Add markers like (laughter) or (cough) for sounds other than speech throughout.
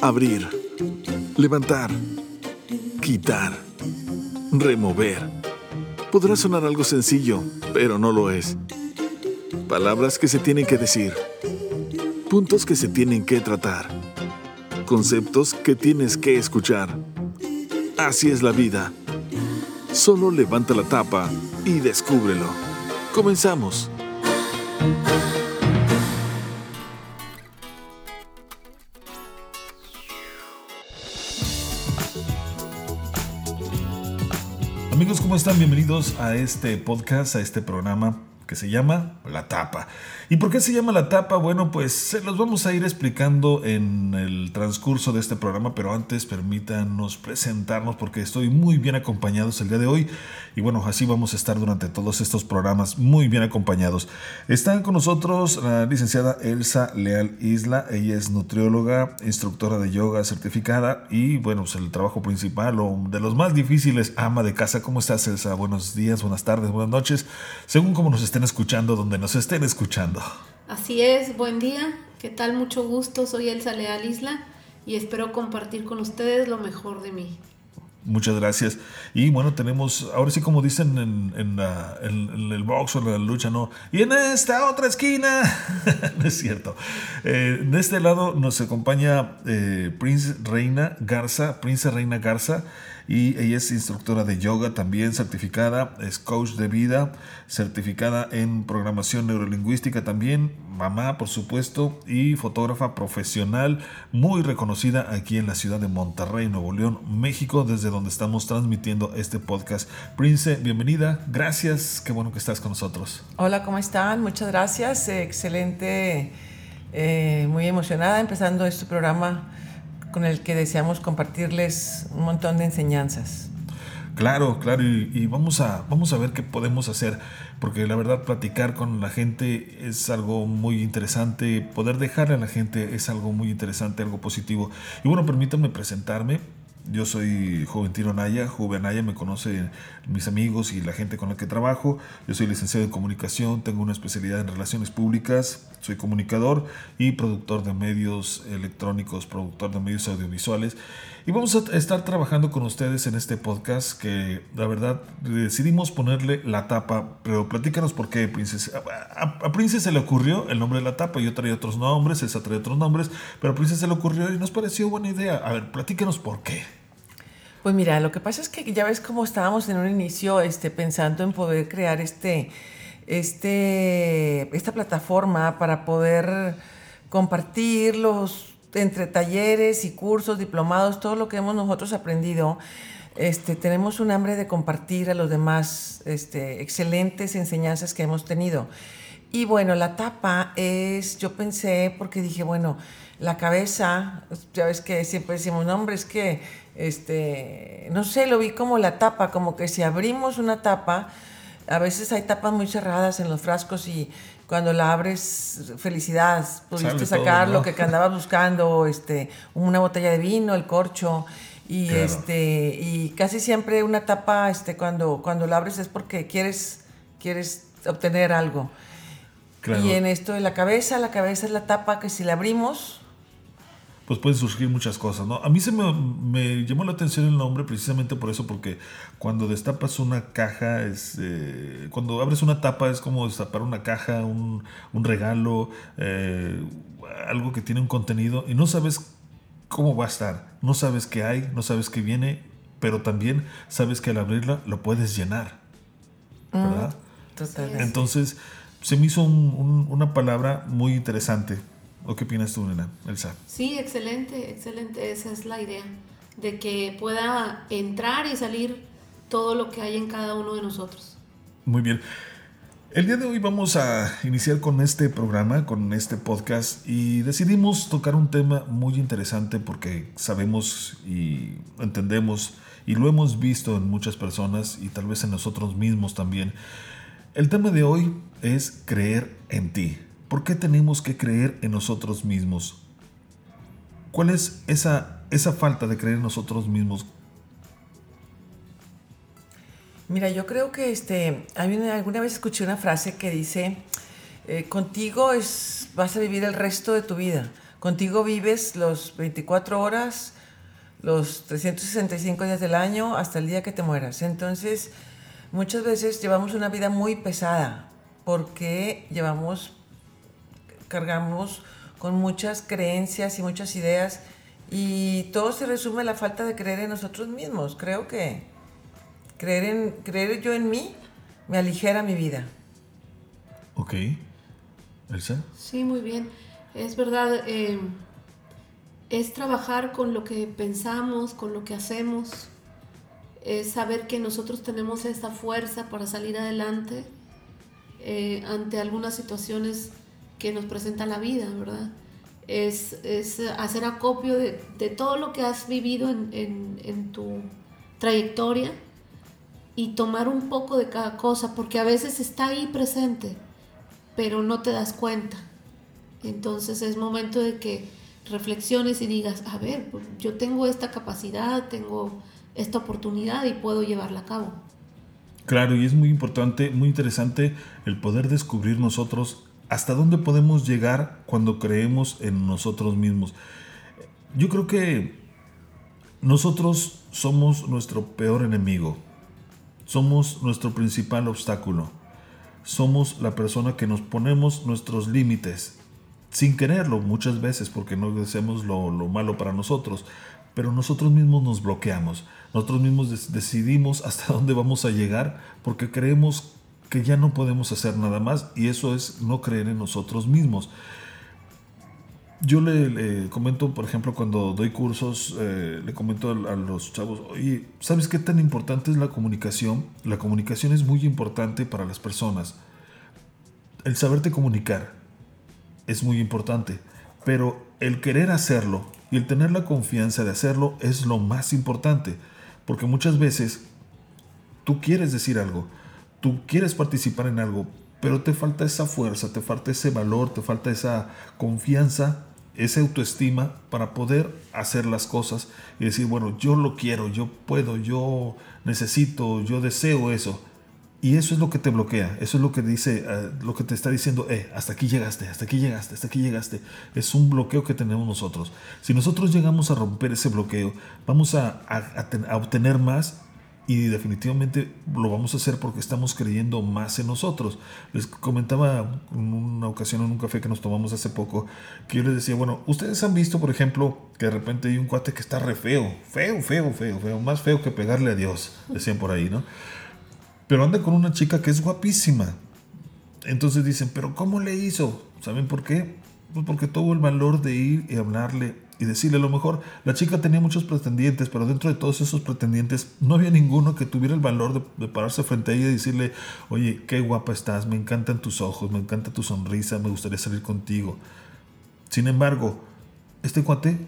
Abrir, levantar, quitar, remover. Podrá sonar algo sencillo, pero no lo es. Palabras que se tienen que decir. Puntos que se tienen que tratar. Conceptos que tienes que escuchar. Así es la vida. Solo levanta la tapa y descúbrelo. Comenzamos. Amigos, ¿cómo están? Bienvenidos a este podcast, a este programa se llama La Tapa. ¿Y por qué se llama La Tapa? Bueno, pues se los vamos a ir explicando en el transcurso de este programa, pero antes permítanos presentarnos porque estoy muy bien acompañados el día de hoy y bueno, así vamos a estar durante todos estos programas muy bien acompañados. Están con nosotros la licenciada Elsa Leal Isla, ella es nutrióloga, instructora de yoga certificada y bueno, pues el trabajo principal o de los más difíciles, ama de casa. ¿Cómo estás Elsa? Buenos días, buenas tardes, buenas noches, según como nos estén escuchando, donde nos estén escuchando. Así es, buen día, ¿qué tal? Mucho gusto, soy Elsa Leal Isla y espero compartir con ustedes lo mejor de mí. Muchas gracias. Y bueno, tenemos, ahora sí como dicen en, en, el box o en la lucha, ¿no? Y en esta otra esquina, (laughs) no es cierto. Eh, de este lado nos acompaña eh, Prince Reina Garza, Prince Reina Garza y ella es instructora de yoga también certificada, es coach de vida, certificada en programación neurolingüística también, mamá por supuesto y fotógrafa profesional muy reconocida aquí en la ciudad de Monterrey, Nuevo León, México, desde donde estamos transmitiendo este podcast. Prince, bienvenida, gracias, qué bueno que estás con nosotros. Hola, ¿cómo están? Muchas gracias, excelente, eh, muy emocionada empezando este programa con el que deseamos compartirles un montón de enseñanzas. Claro, claro, y, vamos, a, vamos a ver qué podemos hacer, porque la verdad platicar con la gente es algo muy interesante, poder dejarle a la gente es algo muy interesante, algo positivo. Y bueno, permítanme presentarme, yo soy Juventino Naya, Juve Naya, me conocen mis amigos y la gente con la que trabajo. Yo soy licenciado en comunicación, tengo una especialidad en relaciones públicas, soy comunicador y productor de medios electrónicos, productor de medios audiovisuales. Y vamos a estar trabajando con ustedes en este podcast que la verdad decidimos ponerle la tapa, pero platícanos por qué, Princesa. A, a, se le ocurrió el nombre de la tapa, yo traía otros nombres, esa traía otros nombres, pero a Princesa se le ocurrió y nos pareció buena idea. A ver, platícanos por qué. Pues mira, lo que pasa es que ya ves cómo estábamos en un inicio este, pensando en poder crear este, este, esta plataforma para poder compartir los entre talleres y cursos, diplomados, todo lo que hemos nosotros aprendido, este, tenemos un hambre de compartir a los demás este, excelentes enseñanzas que hemos tenido. Y bueno, la tapa es, yo pensé, porque dije, bueno, la cabeza, ya ves que siempre decimos, no, hombre, es que, este, no sé, lo vi como la tapa, como que si abrimos una tapa, a veces hay tapas muy cerradas en los frascos y cuando la abres, felicidad, pudiste sacar lo que andabas buscando, este, una botella de vino, el corcho. Y este, y casi siempre una tapa, este, cuando, cuando la abres es porque quieres, quieres obtener algo. Y en esto de la cabeza, la cabeza es la tapa que si la abrimos, pues pueden surgir muchas cosas, ¿no? A mí se me, llamó la atención el nombre precisamente por eso, porque cuando destapas una caja, es, eh, cuando abres una tapa es como destapar una caja, un, regalo, eh, algo que tiene un contenido y no sabes cómo va a estar, no sabes qué hay, no sabes qué viene, pero también sabes que al abrirla lo puedes llenar, mm, ¿verdad? Entonces, se me hizo una palabra muy interesante ¿O qué opinas tú, Nena, Elsa? Sí, excelente, excelente. Esa es la idea, de que pueda entrar y salir todo lo que hay en cada uno de nosotros. Muy bien. El día de hoy vamos a iniciar con este programa, con este podcast y decidimos tocar un tema muy interesante porque sabemos y entendemos y lo hemos visto en muchas personas y tal vez en nosotros mismos también. El tema de hoy es creer en ti. ¿Por qué tenemos que creer en nosotros mismos? ¿Cuál es esa, esa falta de creer en nosotros mismos? Mira, yo creo que este, alguna vez escuché una frase que dice, eh, contigo es, vas a vivir el resto de tu vida. Contigo vives los 24 horas, los 365 días del año, hasta el día que te mueras. Entonces, muchas veces llevamos una vida muy pesada porque llevamos, cargamos con muchas creencias y muchas ideas y todo se resume en la falta de creer en nosotros mismos. Creo que creer, en, creer yo en mí me aligera mi vida. Ok. Elsa. Sí, muy bien. Es verdad, eh, es trabajar con lo que pensamos, con lo que hacemos, es saber que nosotros tenemos esa fuerza para salir adelante eh, ante algunas situaciones que nos presenta la vida, ¿verdad? Es, hacer acopio de, todo lo que has vivido en, en tu trayectoria y tomar un poco de cada cosa, porque a veces está ahí presente, pero no te das cuenta. Entonces es momento de que reflexiones y digas, a ver, pues, yo tengo esta capacidad, tengo esta oportunidad y puedo llevarla a cabo. Claro, y es muy importante, muy interesante el poder descubrir nosotros hasta dónde podemos llegar cuando creemos en nosotros mismos. Yo creo que nosotros somos nuestro peor enemigo, somos nuestro principal obstáculo, somos la persona que nos ponemos nuestros límites sin quererlo muchas veces porque no deseamos lo, malo para nosotros, pero nosotros mismos nos bloqueamos, nosotros mismos decidimos hasta (laughs) dónde vamos a llegar porque creemos que ya no podemos hacer nada más y eso es no creer en nosotros mismos. Yo le, comento, por ejemplo, cuando doy cursos, eh, le comento a, a, los chavos, oye, ¿sabes qué tan importante es la comunicación? La comunicación es muy importante para las personas. El saberte comunicar, es muy importante, pero el querer hacerlo y el tener la confianza de hacerlo es lo más importante, porque muchas veces tú quieres decir algo, tú quieres participar en algo, pero te falta esa fuerza, te falta ese valor, te falta esa confianza, esa autoestima para poder hacer las cosas y decir, bueno, yo lo quiero, yo puedo, yo necesito, yo deseo eso. Y eso es lo que te bloquea, eso es lo que dice, eh, lo que te está diciendo, eh, hasta aquí llegaste, hasta aquí llegaste, hasta aquí llegaste. Es un bloqueo que tenemos nosotros. Si nosotros llegamos a romper ese bloqueo, vamos a, a, obtener más y definitivamente lo vamos a hacer porque estamos creyendo más en nosotros. Les comentaba en una ocasión en un café que nos tomamos hace poco que yo les decía, bueno, ustedes han visto, por ejemplo, que de repente hay un cuate que está re feo, feo, feo, feo, feo, más feo que pegarle a Dios, decían por ahí, ¿no? pero anda con una chica que es guapísima. Entonces dicen, pero ¿cómo le hizo? ¿Saben por qué? Pues porque tuvo el valor de ir y hablarle y decirle, a lo mejor la chica tenía muchos pretendientes, pero dentro de todos esos pretendientes no había ninguno que tuviera el valor de, pararse frente a ella y decirle, oye, qué guapa estás, me encantan tus ojos, me encanta tu sonrisa, me gustaría salir contigo. Sin embargo, este cuate,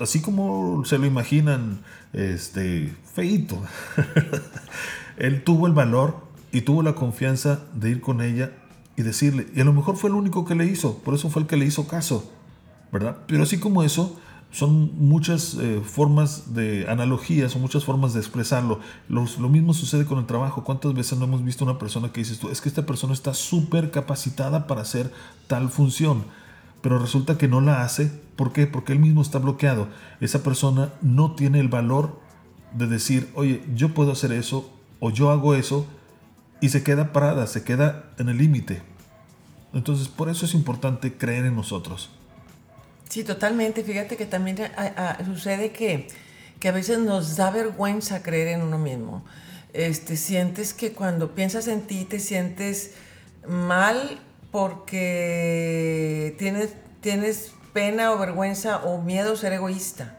así como se lo imaginan, este, feito, (laughs) Él tuvo el valor y tuvo la confianza de ir con ella y decirle, y a lo mejor fue el único que le hizo, por eso fue el que le hizo caso, ¿verdad? Pero así como eso, son muchas eh, formas de analogías o muchas formas de expresarlo. lo mismo sucede con el trabajo. ¿Cuántas veces no hemos visto una persona que dices tú, es que esta persona está súper capacitada para hacer tal función, pero resulta que no la hace? ¿Por qué? Porque él mismo está bloqueado. Esa persona no tiene el valor de decir, oye, yo puedo hacer eso o yo hago eso y se queda parada, se queda en el límite. Entonces, por eso es importante creer en nosotros. Sí, totalmente. Fíjate que también sucede que, que, a veces nos da vergüenza creer en uno mismo. Este, sientes que cuando piensas en ti te sientes mal porque tienes, tienes pena o vergüenza o miedo a ser egoísta.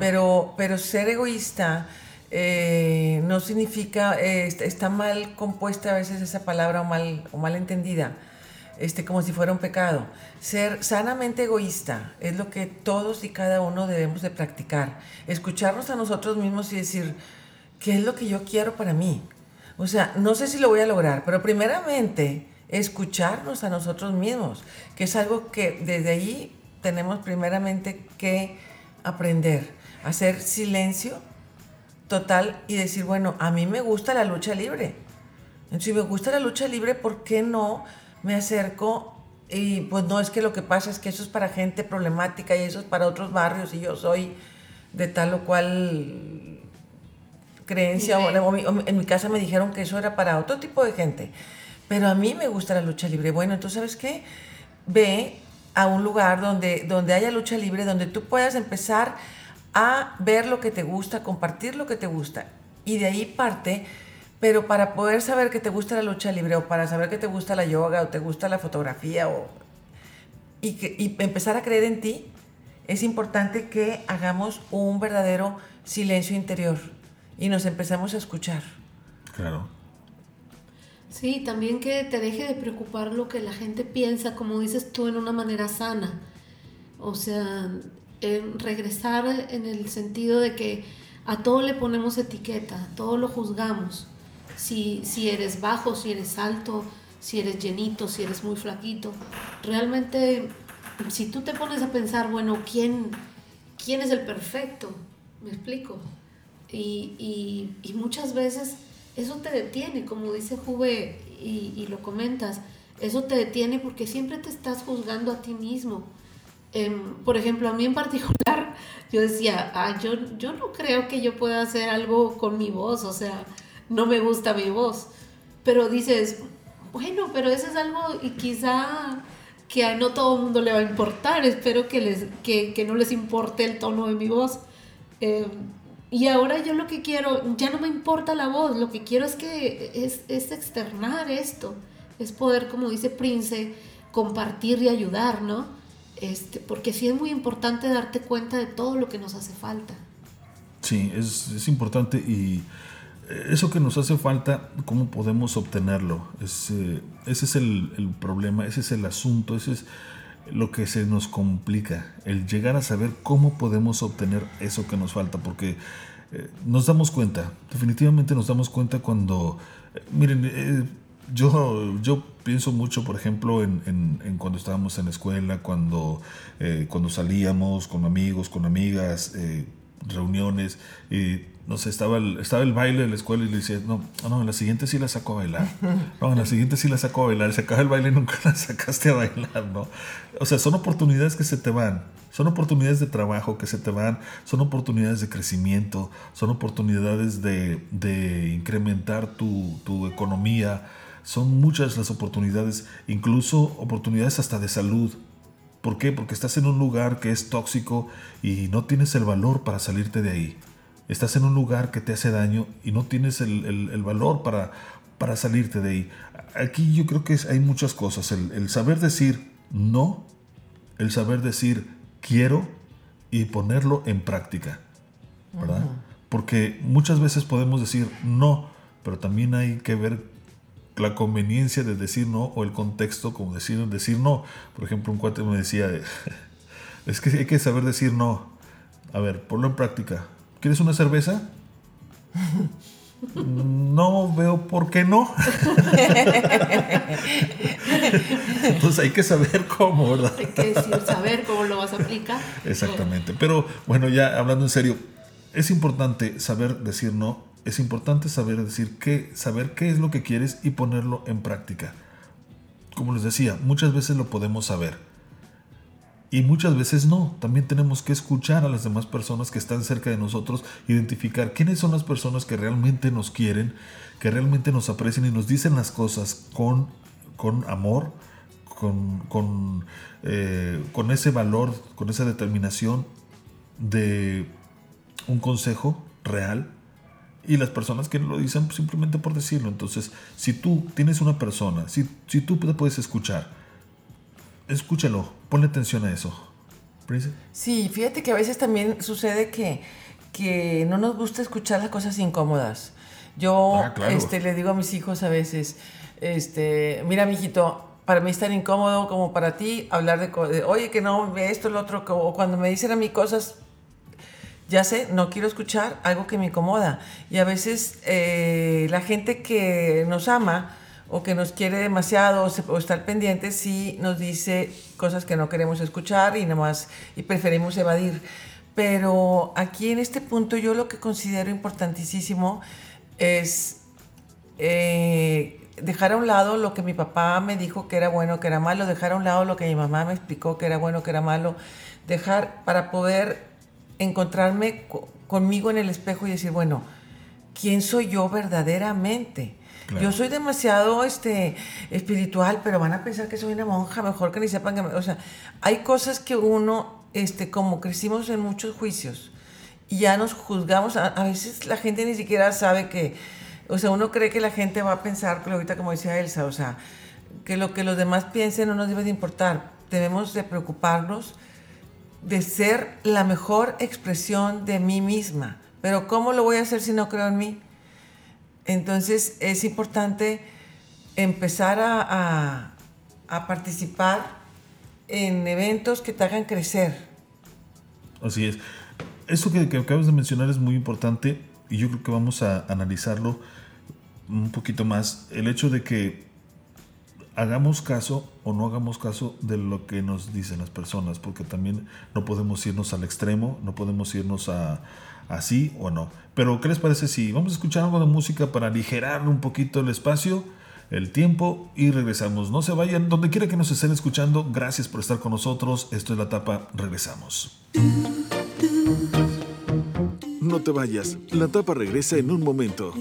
Pero, pero ser egoísta eh, no significa, eh, está mal compuesta a veces esa palabra o mal, o mal entendida, este, como si fuera un pecado. Ser sanamente egoísta es lo que todos y cada uno debemos de practicar. Escucharnos a nosotros mismos y decir, ¿qué es lo que yo quiero para mí? O sea, no sé si lo voy a lograr, pero primeramente escucharnos a nosotros mismos, que es algo que desde ahí tenemos primeramente que aprender, hacer silencio total y decir, bueno, a mí me gusta la lucha libre. Si me gusta la lucha libre, ¿por qué no me acerco Y pues no, es que lo que pasa es que eso es para gente problemática y eso es para otros barrios y yo soy de tal o cual creencia. O, en mi casa me dijeron que eso era para otro tipo de gente. Pero a mí me gusta la lucha libre. Bueno, entonces, ¿sabes qué? Ve a un lugar donde, donde haya lucha libre, donde tú puedas empezar a ver lo que te gusta, compartir lo que te gusta. Y de ahí parte pero para poder saber que te gusta la lucha libre o para saber que te gusta la yoga o te gusta la fotografía o, y, que, y empezar a creer en ti, es importante que hagamos un verdadero silencio interior y nos empecemos a escuchar. Claro. Sí, también que te deje de preocupar lo que la gente piensa, como dices tú, en una manera sana. O sea, regresar en el sentido de que a todo le ponemos etiqueta, a todo lo juzgamos si, si eres bajo, si eres alto, si eres llenito, si eres muy flaquito. Realmente, si tú te pones a pensar, bueno, ¿quién, quién es el perfecto? ¿Me explico? Y, muchas veces eso te detiene, como dice Juve y, lo comentas, eso te detiene porque siempre te estás juzgando a ti mismo. Em, por ejemplo, a mí en particular, (laughs) yo decía, ah, yo, yo no creo que yo pueda hacer algo con mi voz, o sea, no me gusta mi voz. Pero dices, bueno, pero eso es algo y quizá que a no todo el mundo le va a importar. Espero que, les, que, no les importe el tono de mi voz. Em, y ahora yo lo que quiero, ya no me importa la voz, lo que quiero es que es, es externar esto, es poder, como dice Prince, compartir y ayudar, ¿no? Este, porque sí es muy importante darte cuenta de todo lo que nos hace falta. Sí, es, es importante y eso que nos hace falta, ¿cómo podemos obtenerlo? ese es el, problema, ese es el asunto, ese es lo que se nos complica, el llegar a saber cómo podemos obtener eso que nos falta, porque eh, nos damos cuenta, definitivamente nos damos cuenta cuando, eh, miren, eh, yo, yo pienso mucho, por ejemplo, en, cuando estábamos en la escuela, cuando, cuando salíamos con amigos, con amigas, reuniones, y no sé, estaba el, estaba el baile de la escuela y le decía, no, no, en la siguiente sí la saco a bailar. No, en la siguiente sí la saco a bailar. Se acaba el baile y nunca (laughs) la sacaste a bailar, ¿no? O sea, son oportunidades que se te van. Son oportunidades de trabajo que se te van. Son oportunidades de crecimiento. Son oportunidades de, de incrementar tu, tu economía. Son muchas las oportunidades, incluso oportunidades hasta de salud. ¿Por qué? Porque estás en un lugar que es tóxico y no tienes el valor para salirte de ahí estás en un lugar que te hace daño y no tienes el, valor para, para salirte de ahí. Aquí yo creo que hay muchas cosas. El, saber decir no, el saber decir quiero y ponerlo en práctica. ¿Verdad? Porque muchas veces podemos decir no, pero también hay que ver la conveniencia de decir no o el contexto como decir, decir no. Por ejemplo, un cuate me decía, (laughs) es que hay que saber decir no. A ver, ponlo en práctica. ¿Quieres una cerveza? (laughs) No veo por qué no. (laughs) Entonces hay que saber cómo, ¿verdad? Hay que decir, saber cómo lo vas a aplicar. Exactamente. Pero bueno, ya hablando en serio, es importante saber decir no. Es importante saber decir qué, saber qué es lo que quieres y ponerlo en práctica. Como les decía, muchas veces lo podemos saber y muchas veces no. También tenemos que escuchar a las demás personas que están cerca de nosotros, identificar quiénes son las personas que realmente nos quieren, que realmente nos aprecian y nos dicen las cosas con, con amor, con, con, eh, con ese valor, con esa determinación de un consejo real. Y las personas que lo dicen simplemente por decirlo. Entonces, si tú tienes una persona, si, si tú te puedes escuchar, escúchalo, ponle atención a eso. Sí, fíjate que a veces también sucede que, que no nos gusta escuchar las cosas incómodas. Yo ah, este, le digo a mis hijos a veces, este, mira, mijito, para mí es tan incómodo como para ti hablar de, oye, que no, esto, lo otro, o cuando me dicen a mí cosas, ya sé, no quiero escuchar algo que me incomoda. Y a veces eh, la gente que nos ama, o que nos quiere demasiado o, estar pendiente si nos dice cosas que no queremos escuchar y nomás y preferimos evadir. Pero aquí en este punto yo lo que considero importantísimo es eh, dejar a un lado lo que mi papá me dijo que era bueno, que era malo, dejar a un lado lo que mi mamá me explicó que era bueno, que era malo, dejar para poder encontrarme conmigo en el espejo y decir, bueno, ¿quién soy yo verdaderamente? Yo soy demasiado este, espiritual, pero van a pensar que soy una monja, mejor que ni sepan que... o sea, hay cosas que uno, este, como crecimos en muchos juicios, y ya nos juzgamos, a, veces la gente ni siquiera sabe que, o sea, uno cree que la gente va a pensar, ahorita como decía Elsa, o sea, que lo que los demás piensen no nos debe de importar, debemos de preocuparnos de ser la mejor expresión de mí misma. Pero ¿cómo lo voy a hacer si no creo en mí? Entonces es importante empezar a, participar en eventos que te hagan crecer. Así es. Eso que, que, acabas de mencionar es muy importante y yo creo que vamos a analizarlo un poquito más. El hecho de que hagamos caso o no hagamos caso de lo que nos dicen las personas, porque también no podemos irnos al extremo, no podemos irnos a así o no. Pero, ¿qué les parece si vamos a escuchar algo de música para aligerar un poquito el espacio, el tiempo y regresamos? No se vayan, donde quiera que nos estén escuchando, gracias por estar con nosotros. Esto es la tapa, regresamos. No te vayas, la tapa regresa en un momento.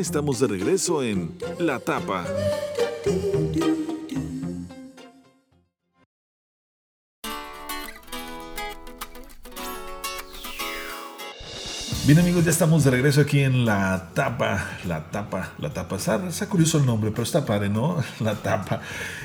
Estamos de regreso en La Tapa. Ya estamos de regreso aquí en la tapa, la tapa, la tapa. Está, está, curioso el nombre, pero está padre, ¿no? (laughs) La tapa.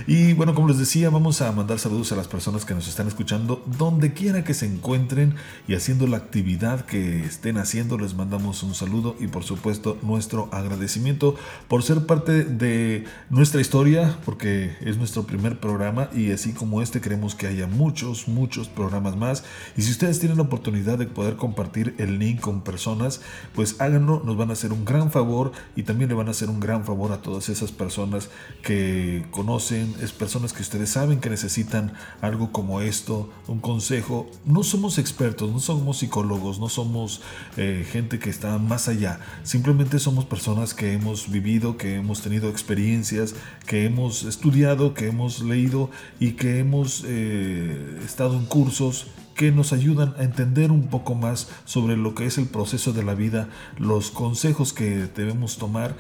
Y bueno, como les decía, vamos a mandar saludos a las personas que nos están escuchando, donde quiera que se encuentren y haciendo la actividad que estén haciendo, les mandamos un saludo y por supuesto nuestro agradecimiento por ser parte de nuestra historia, porque es nuestro primer programa y así como este queremos que haya muchos, muchos programas más. Y si ustedes tienen la oportunidad de poder compartir el link con personas, pues háganlo, nos van a hacer un gran favor y también le van a hacer un gran favor a todas esas personas que conocen, es personas que ustedes saben que necesitan algo como esto, un consejo. No somos expertos, no somos psicólogos, no somos eh, gente que está más allá, simplemente somos personas que hemos vivido, que hemos tenido experiencias, que hemos estudiado, que hemos leído y que hemos eh, estado en cursos que nos ayudan a entender un poco más sobre lo que es el proceso de la vida, los consejos que debemos tomar.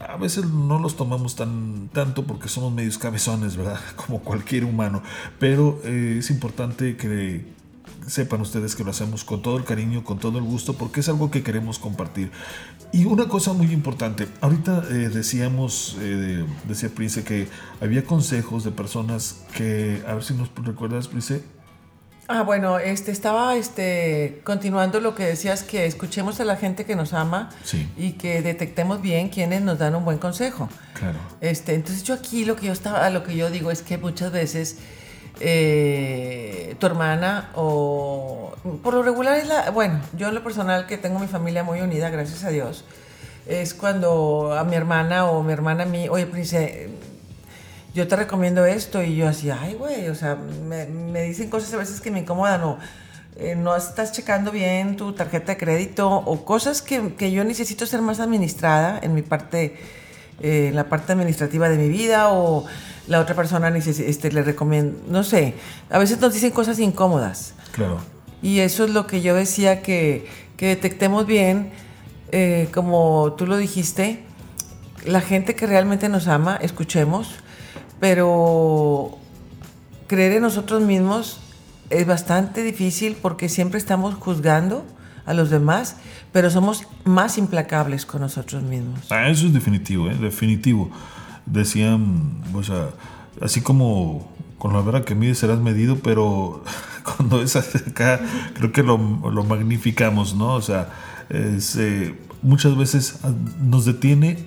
A veces no los tomamos tan tanto porque somos medios cabezones, ¿verdad? (laughs) Como cualquier humano. Pero eh, es importante que sepan ustedes que lo hacemos con todo el cariño, con todo el gusto, porque es algo que queremos compartir. Y una cosa muy importante, ahorita eh, decíamos, eh, decía Prince, que había consejos de personas que, a ver si nos recuerdas, Prince, Ah, bueno, este, estaba este, continuando lo que decías, que escuchemos a la gente que nos ama y que detectemos bien quienes nos dan un buen consejo. Claro. Este, entonces yo aquí lo que yo estaba, lo que yo digo es que muchas veces eh, tu hermana o por lo regular es la, bueno, yo en lo personal que tengo mi familia muy unida, gracias a Dios, es cuando a mi hermana o mi hermana a mí, oye, Prince, yo te recomiendo esto y yo así, ay, güey, o sea, me, me, dicen cosas a veces que me incomodan o eh, no estás checando bien tu tarjeta de crédito o cosas que, que yo necesito ser más administrada en mi parte, eh, en la parte administrativa de mi vida o la otra persona este, le recomiendo, no sé, a veces nos dicen cosas incómodas. Claro. Y eso es lo que yo decía que, que detectemos bien, eh, como tú lo dijiste, la gente que realmente nos ama, escuchemos pero creer en nosotros mismos es bastante difícil porque siempre estamos juzgando a los demás, pero somos más implacables con nosotros mismos. Ah, eso es definitivo, ¿eh? definitivo. Decían, o sea, así como con la verdad que mides serás medido, pero (laughs) cuando es acá, creo que lo, lo magnificamos, ¿no? O sea, eh, muchas veces nos detiene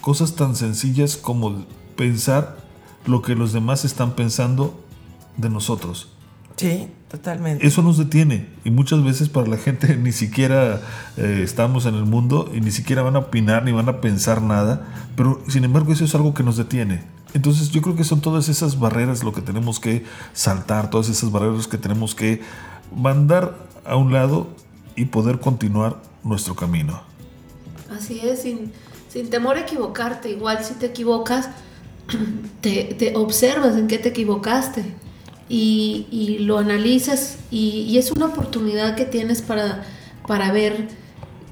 cosas tan sencillas como pensar lo que los demás están pensando de nosotros. Sí, totalmente. Eso nos detiene y muchas veces para la gente (laughs) ni siquiera eh, estamos en el mundo y ni siquiera van a opinar ni van a pensar nada, pero sin embargo eso es algo que nos detiene. Entonces yo creo que son todas esas barreras lo que tenemos que saltar, todas esas barreras que tenemos que mandar a un lado y poder continuar nuestro camino. Así es, sin, sin temor a equivocarte, igual si te equivocas, te, observas en qué te equivocaste y, lo analizas y, es una oportunidad que tienes para, para ver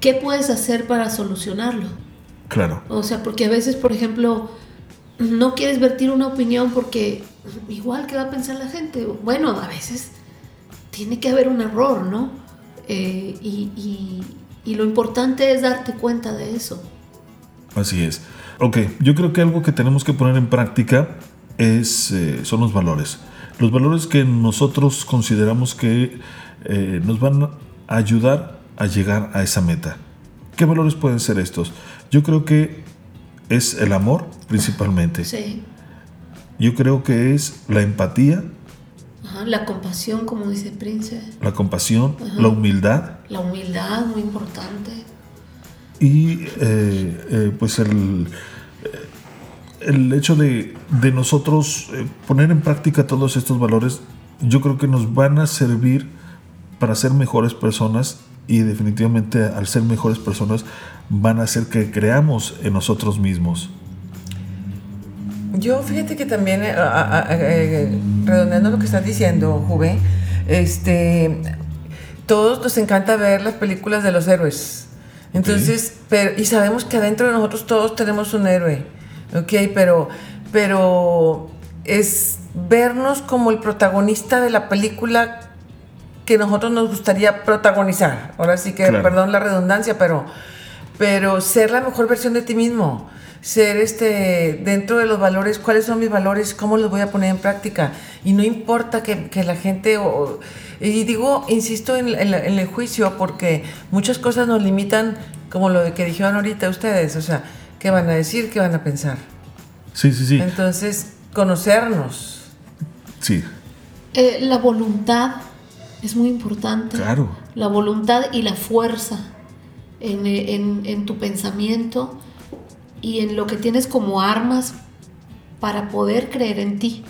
qué puedes hacer para solucionarlo. Claro. O sea, porque a veces, por ejemplo, no quieres vertir una opinión porque igual que va a pensar la gente. Bueno, a veces tiene que haber un error, ¿no? Eh, y, y lo importante es darte cuenta de eso. Así es. Ok, yo creo que algo que tenemos que poner en práctica es, eh, son los valores. Los valores que nosotros consideramos que eh, nos van a ayudar a llegar a esa meta. ¿Qué valores pueden ser estos? Yo creo que es el amor principalmente. Sí. Yo creo que es la empatía. la compasión, como dice Prince. La compasión, la humildad. La humildad, muy importante. Y eh, eh, pues el, el hecho de, de nosotros eh, poner en práctica todos estos valores, yo creo que nos van a servir para ser mejores personas y definitivamente al ser mejores personas van a hacer que creamos en nosotros mismos. Yo fíjate que también, redondeando lo que estás diciendo, Juve, este, todos nos encanta ver las películas de los héroes. Entonces, pero, y sabemos que adentro de nosotros todos tenemos un héroe, ¿ok? Pero, pero es vernos como el protagonista de la película que nosotros nos gustaría protagonizar. Ahora sí que, Claro. perdón la redundancia, pero, pero ser la mejor versión de ti mismo. Ser este, dentro de los valores, cuáles son mis valores, cómo los voy a poner en práctica. Y no importa que, que la gente. o- y digo, insisto en, en la- en el juicio, porque muchas cosas nos limitan, como lo de que dijeron ahorita ustedes. O sea, ¿qué van a decir? ¿Qué van a pensar? Sí, sí, sí. Entonces, conocernos. Sí, Eh, la voluntad es muy importante. claro. La voluntad y la fuerza en, eh, en- en tu pensamiento y en lo que tienes como armas para poder creer en ti.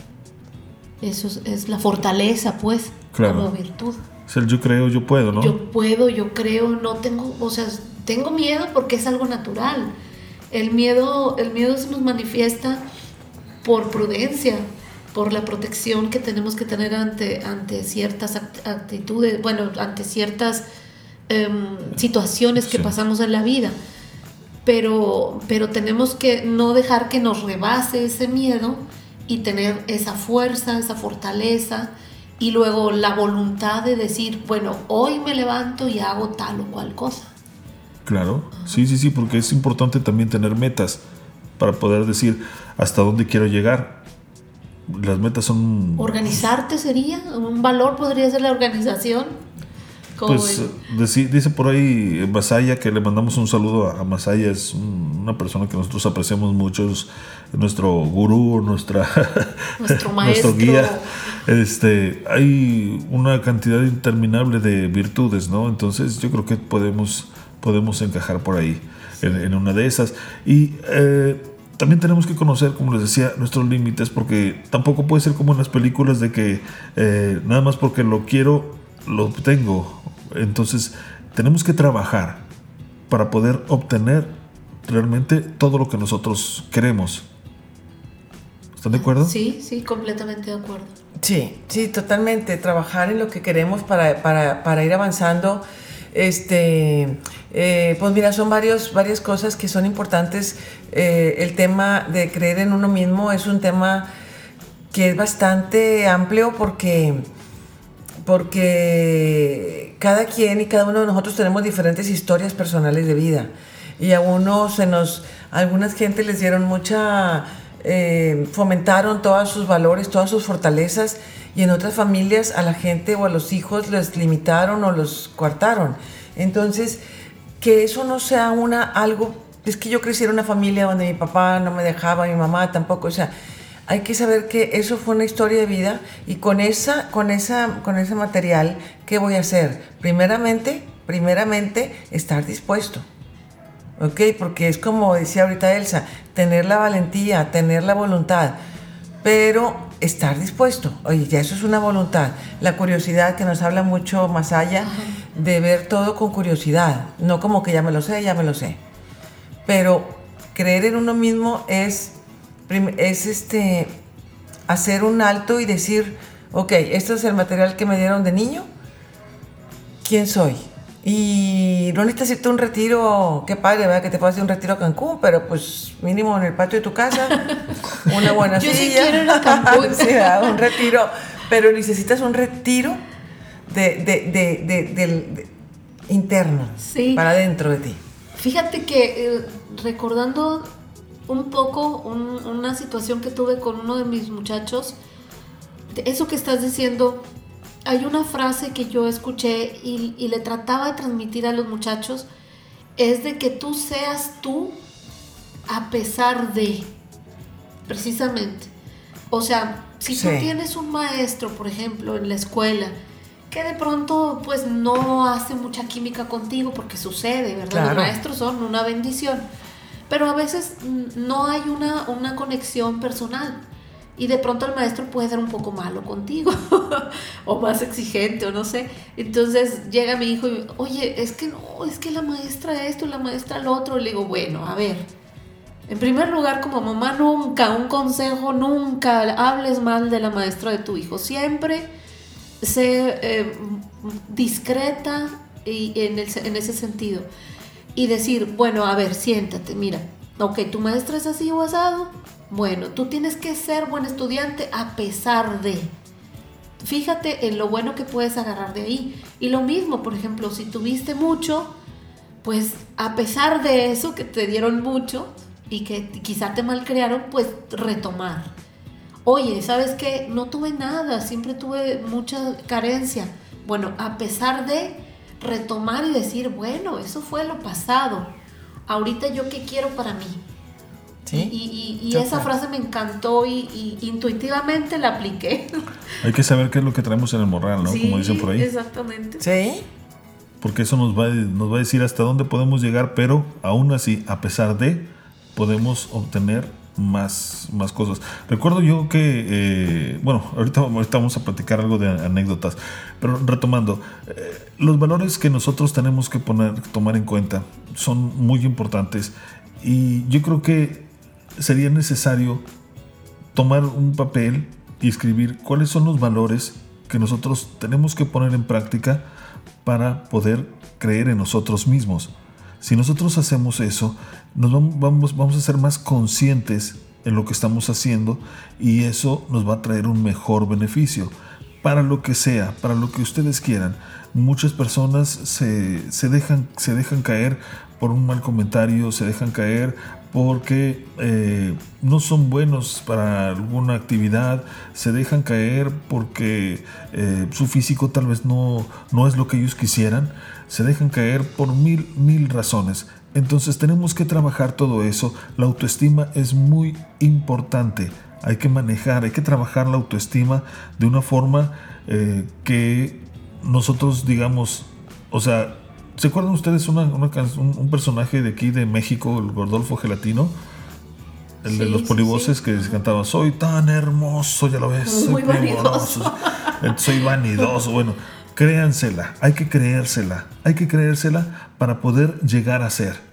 Eso es, es la fortaleza, pues, Claro. como virtud. Es el yo creo, yo puedo, ¿no? Yo puedo, yo creo, no tengo, o sea, tengo miedo porque es algo natural. El miedo, el miedo se nos manifiesta por prudencia, por la protección que tenemos que tener ante, ante ciertas act- actitudes, bueno, ante ciertas em, situaciones que Sí. pasamos en la vida. Pero, pero tenemos que no dejar que nos rebase ese miedo y tener esa fuerza, esa fortaleza y luego la voluntad de decir, bueno, hoy me levanto y hago tal o cual cosa. Claro, sí, sí, sí, porque es importante también tener metas para poder decir hasta dónde quiero llegar. Las metas son... Organizarte sería, un valor podría ser la organización. Pues dice por ahí Masaya que le mandamos un saludo a, Masaya, es un- una persona que nosotros apreciamos mucho, es nuestro gurú, nuestra, (laughs) Nuestro maestro. guía. Este, hay una cantidad interminable de virtudes, ¿no? Entonces yo creo que podemos, podemos encajar por ahí, en, en una de esas. Y eh, también tenemos que conocer, como les decía, nuestros límites, porque tampoco puede ser como en las películas de que eh, nada más porque lo quiero, lo obtengo. Entonces tenemos que trabajar para poder obtener realmente todo lo que nosotros queremos. ¿Están de acuerdo? Sí, sí, completamente de acuerdo. Sí, sí, totalmente. Trabajar en lo que queremos para, para, para ir avanzando. Este, eh, pues mira, son varios, varias cosas que son importantes. Eh, el tema de creer en uno mismo es un tema que es bastante amplio porque, porque cada quien y cada uno de nosotros tenemos diferentes historias personales de vida. Y a uno se nos, algunas gente les dieron mucha, eh, fomentaron todos sus valores, todas sus fortalezas, y en otras familias a la gente o a los hijos les limitaron o los coartaron. Entonces, que eso no sea una algo, es que yo crecí en una familia donde mi papá no me dejaba, mi mamá tampoco, o sea, hay que saber que eso fue una historia de vida y con esa, con esa, con ese material, ¿qué voy a hacer? Primeramente, primeramente, estar dispuesto. ¿Ok? Porque es como decía ahorita Elsa, tener la valentía, tener la voluntad, pero estar dispuesto. Oye, ya eso es una voluntad. La curiosidad que nos habla mucho más allá de ver todo con curiosidad, no como que ya me lo sé, ya me lo sé. Pero creer en uno mismo es, es este, hacer un alto y decir, ok, este es el material que me dieron de niño, ¿quién soy? Y no necesitas irte a un retiro, qué padre, ¿verdad? Que te puedas ir a un retiro a Cancún, pero pues mínimo en el patio de tu casa, (laughs) una buena Yo sí silla. quiero ir a Cancún. (laughs) Sí, ¿verdad? un retiro, pero necesitas un retiro de, de, de, de- interno, Sí. para dentro de ti. Fíjate que eh, recordando un poco un- una situación que tuve con uno de mis muchachos, eso que estás diciendo, hay una frase que yo escuché y, y le trataba de transmitir a los muchachos, es de que tú seas tú a pesar de, precisamente. O sea, si tú Sí. tienes un maestro, por ejemplo, en la escuela, que de pronto pues no hace mucha química contigo porque sucede, ¿verdad? Claro. Los maestros son una bendición, pero a veces no hay una, una conexión personal y de pronto el maestro puede ser un poco malo contigo (laughs) o más exigente o no sé. Entonces llega mi hijo y, oye, es que no, es que la maestra esto, la maestra lo otro, le digo, bueno, a ver. En primer lugar, como mamá, nunca, un consejo, nunca hables mal de la maestra de tu hijo. Siempre sé eh, discreta y en, en ese sentido. Y decir, bueno, a ver, siéntate, mira, ok, tu maestra es así o asado. Bueno, tú tienes que ser buen estudiante a pesar de. Fíjate en lo bueno que puedes agarrar de ahí. Y lo mismo, por ejemplo, si tuviste mucho, pues a pesar de eso que te dieron mucho y que quizá te malcriaron, pues retomar. Oye, ¿sabes qué? No tuve nada, siempre tuve mucha carencia. Bueno, a pesar de retomar y decir, bueno, eso fue lo pasado. Ahorita yo qué quiero para mí. ¿Sí? Y, y- y Yo esa frase me encantó y, y intuitivamente la apliqué. (laughs) Hay que saber qué es lo que traemos en el morral, ¿no? Sí, Como dicen por ahí. Exactamente. ¿Sí? Porque eso nos va, a- nos va a decir hasta dónde podemos llegar, pero aún así, a pesar de, podemos obtener más, más cosas. Recuerdo yo que, eh, bueno, ahorita, ahorita vamos a platicar algo de anécdotas, pero retomando, eh, los valores que nosotros tenemos que poner, tomar en cuenta son muy importantes y yo creo que sería necesario tomar un papel y escribir cuáles son los valores que nosotros tenemos que poner en práctica para poder creer en nosotros mismos. Si nosotros hacemos eso, nos vam- vamos, vamos a ser más conscientes en lo que estamos haciendo y eso nos va a traer un mejor beneficio. Para lo que sea, para lo que ustedes quieran. Muchas personas se, se dejan, se dejan caer por un mal comentario, se dejan caer porque eh, no son buenos para alguna actividad, se dejan caer porque eh, su físico tal vez no, no es lo que ellos quisieran, se dejan caer por mil, mil razones. Entonces tenemos que trabajar todo eso. La autoestima es muy importante. Hay que manejar, hay que trabajar la autoestima de una forma eh, que nosotros digamos, o sea, ¿se acuerdan ustedes una, una un, un personaje de aquí de México, el Gordolfo Gelatino? El de los polivoces sí. que cantaba, soy tan hermoso, ya lo ves, soy Muy vanidoso. soy vanidoso. Bueno, créansela, hay que creérsela, hay que creérsela para poder llegar a ser.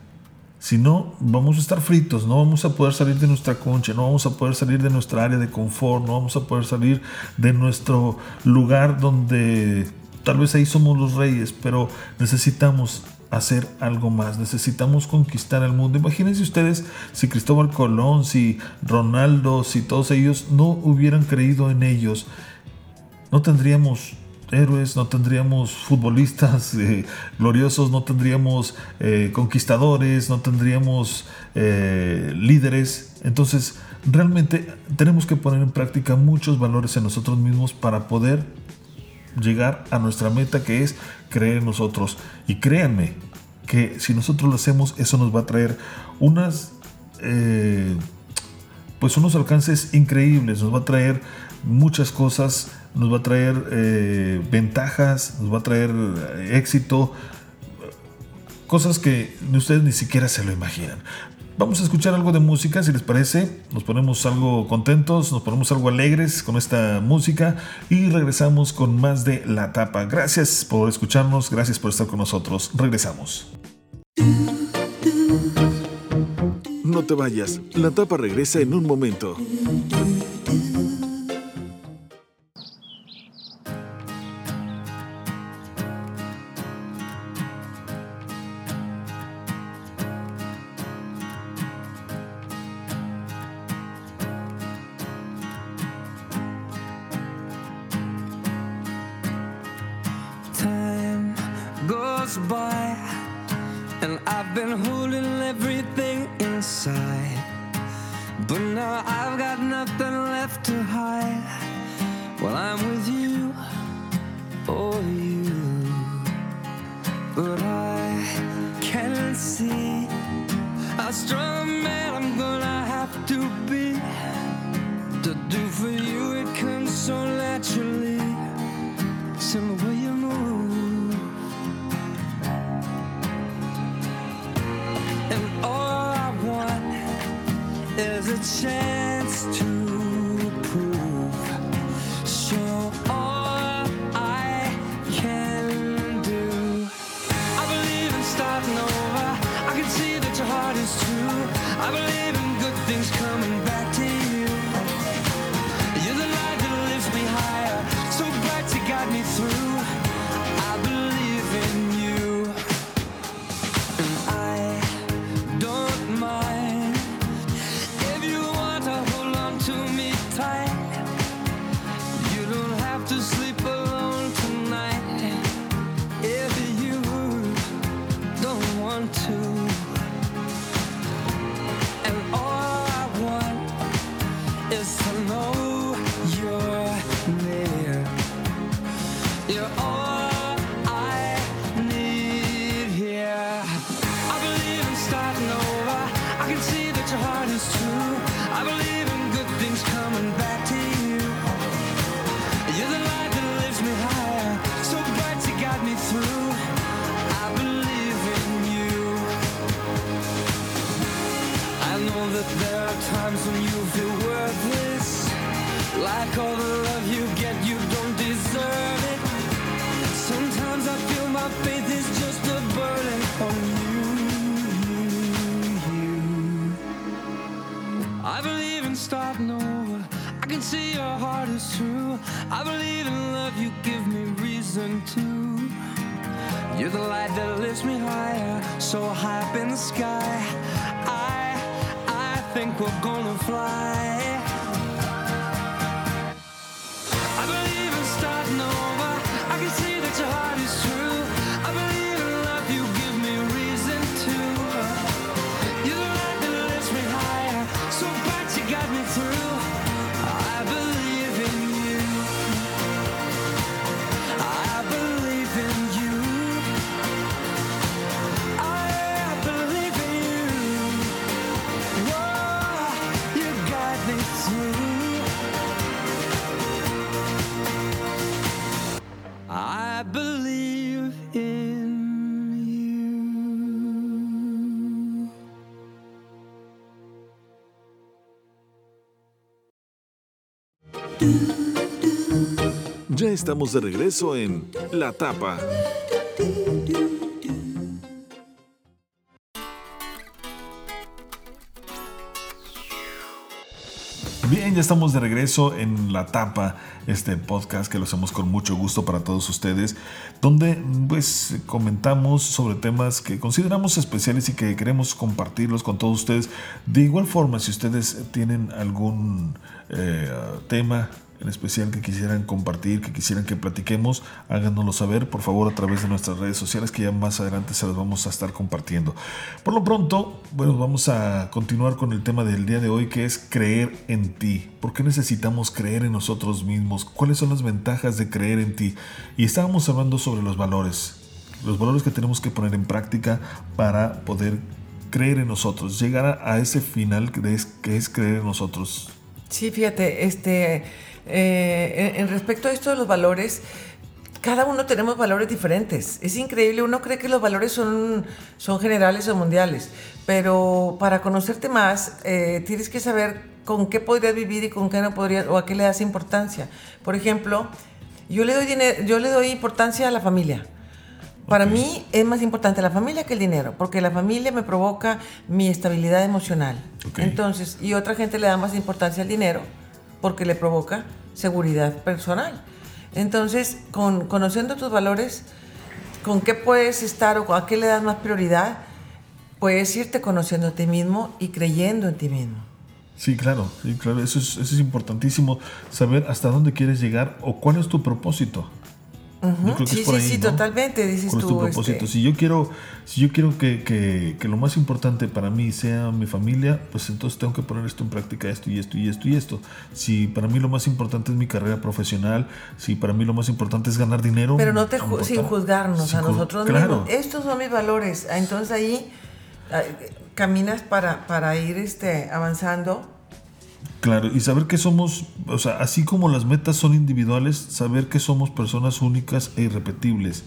Si no, vamos a estar fritos, no vamos a poder salir de nuestra concha, no vamos a poder salir de nuestra área de confort, no vamos a poder salir de nuestro lugar donde tal vez ahí somos los reyes, pero necesitamos hacer algo más, necesitamos conquistar el mundo. Imagínense ustedes si Cristóbal Colón, si Ronaldo, si todos ellos no hubieran creído en ellos, no tendríamos héroes, no tendríamos futbolistas (laughs) eh, gloriosos, no tendríamos eh, conquistadores, no tendríamos eh, líderes. Entonces, realmente tenemos que poner en práctica muchos valores en nosotros mismos para poder llegar a nuestra meta que es creer en nosotros. Y créanme que si nosotros lo hacemos, eso nos va a traer unas... pues unos alcances increíbles, nos va a traer muchas cosas, nos va a traer eh, ventajas, nos va a traer eh, éxito, cosas que ustedes ni siquiera se lo imaginan. Vamos a escuchar algo de música, si les parece. Nos ponemos algo contentos, nos ponemos algo alegres con esta música y regresamos con más de La Tapa. Gracias por escucharnos, gracias por estar con nosotros. Regresamos. No te vayas, la tapa regresa en un momento. for you it comes so naturally. It's in the way you move. And all I want is a chance. You're the light that lifts me higher, so high up in the sky. I, I think we're gonna fly. I believe in starting over. I can see that your heart is true. Estamos de regreso en La Tapa. Bien, ya estamos de regreso en La Tapa, este podcast que lo hacemos con mucho gusto para todos ustedes, donde pues comentamos sobre temas que consideramos especiales y que queremos compartirlos con todos ustedes. De igual forma, si ustedes tienen algún eh, tema en especial que quisieran compartir, que quisieran que platiquemos, háganoslo saber, por favor, a través de nuestras redes sociales, que ya más adelante se las vamos a estar compartiendo. Por lo pronto, bueno, vamos a continuar con el tema del día de hoy, que es creer en ti. ¿Por qué necesitamos creer en nosotros mismos? ¿Cuáles son las ventajas de creer en ti? Y estábamos hablando sobre los valores, los valores que tenemos que poner en práctica para poder creer en nosotros, llegar a, ese final que es, que es creer en nosotros. Sí, fíjate, este, eh, en, en respecto a esto de los valores, cada uno tenemos valores diferentes. Es increíble, uno cree que los valores son, son generales o mundiales, pero para conocerte más eh, tienes que saber con qué podrías vivir y con qué no podrías, o a qué le das importancia. Por ejemplo, yo le doy, dinero, yo le doy importancia a la familia. Para Ok. mí es más importante la familia que el dinero, porque la familia me provoca mi estabilidad emocional. Ok. Entonces, y otra gente le da más importancia al dinero porque le provoca seguridad personal. Entonces, con, conociendo tus valores, con qué puedes estar o a qué le das más prioridad, puedes irte conociendo a ti mismo y creyendo en ti mismo. Sí, claro, sí, claro, eso es, eso es importantísimo, saber hasta dónde quieres llegar o cuál es tu propósito. Creo que Sí, sí, ahí, sí, ¿no? totalmente, dices ¿Cuál es tu tú, propósito? este- Si yo quiero, si yo quiero que, que- que lo más importante para mí sea mi familia, pues entonces tengo que poner esto en práctica, esto y esto y esto y esto. Si para mí lo más importante es mi carrera profesional, si para mí lo más importante es ganar dinero. Pero no te me ju- sin juzgarnos Sin a nosotros claro. mismos. Estos son mis valores. Entonces ahí ah, caminas para, para ir este, avanzando. Claro, y saber que somos, o sea, así como las metas son individuales, saber que somos personas únicas e irrepetibles.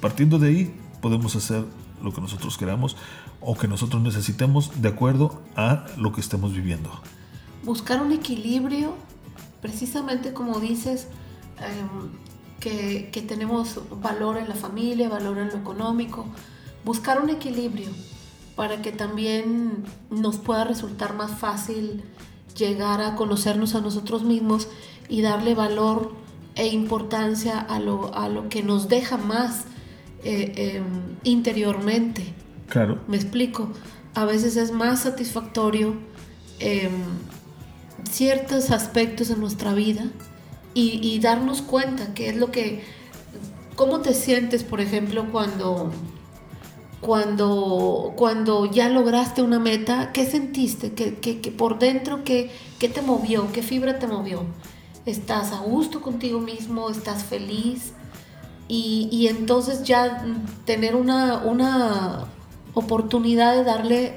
Partiendo de ahí, podemos hacer lo que nosotros queramos o que nosotros necesitemos de acuerdo a lo que estemos viviendo. Buscar un equilibrio, precisamente como dices, em, que, que tenemos valor en la familia, valor en lo económico. Buscar un equilibrio para que también nos pueda resultar más fácil llegar a conocernos a nosotros mismos y darle valor e importancia a lo, a lo que nos deja más eh, em, interiormente. Claro. Me explico. A veces es más satisfactorio em, ciertos aspectos de nuestra vida y, y darnos cuenta que es lo que... ¿Cómo te sientes, por ejemplo, cuando cuando, cuando ya lograste una meta, ¿qué sentiste? ¿Qué, qué- qué por dentro, qué, qué te movió? ¿Qué fibra te movió? ¿Estás a gusto contigo mismo? ¿Estás feliz? Y, y entonces ya tener una, una oportunidad de darle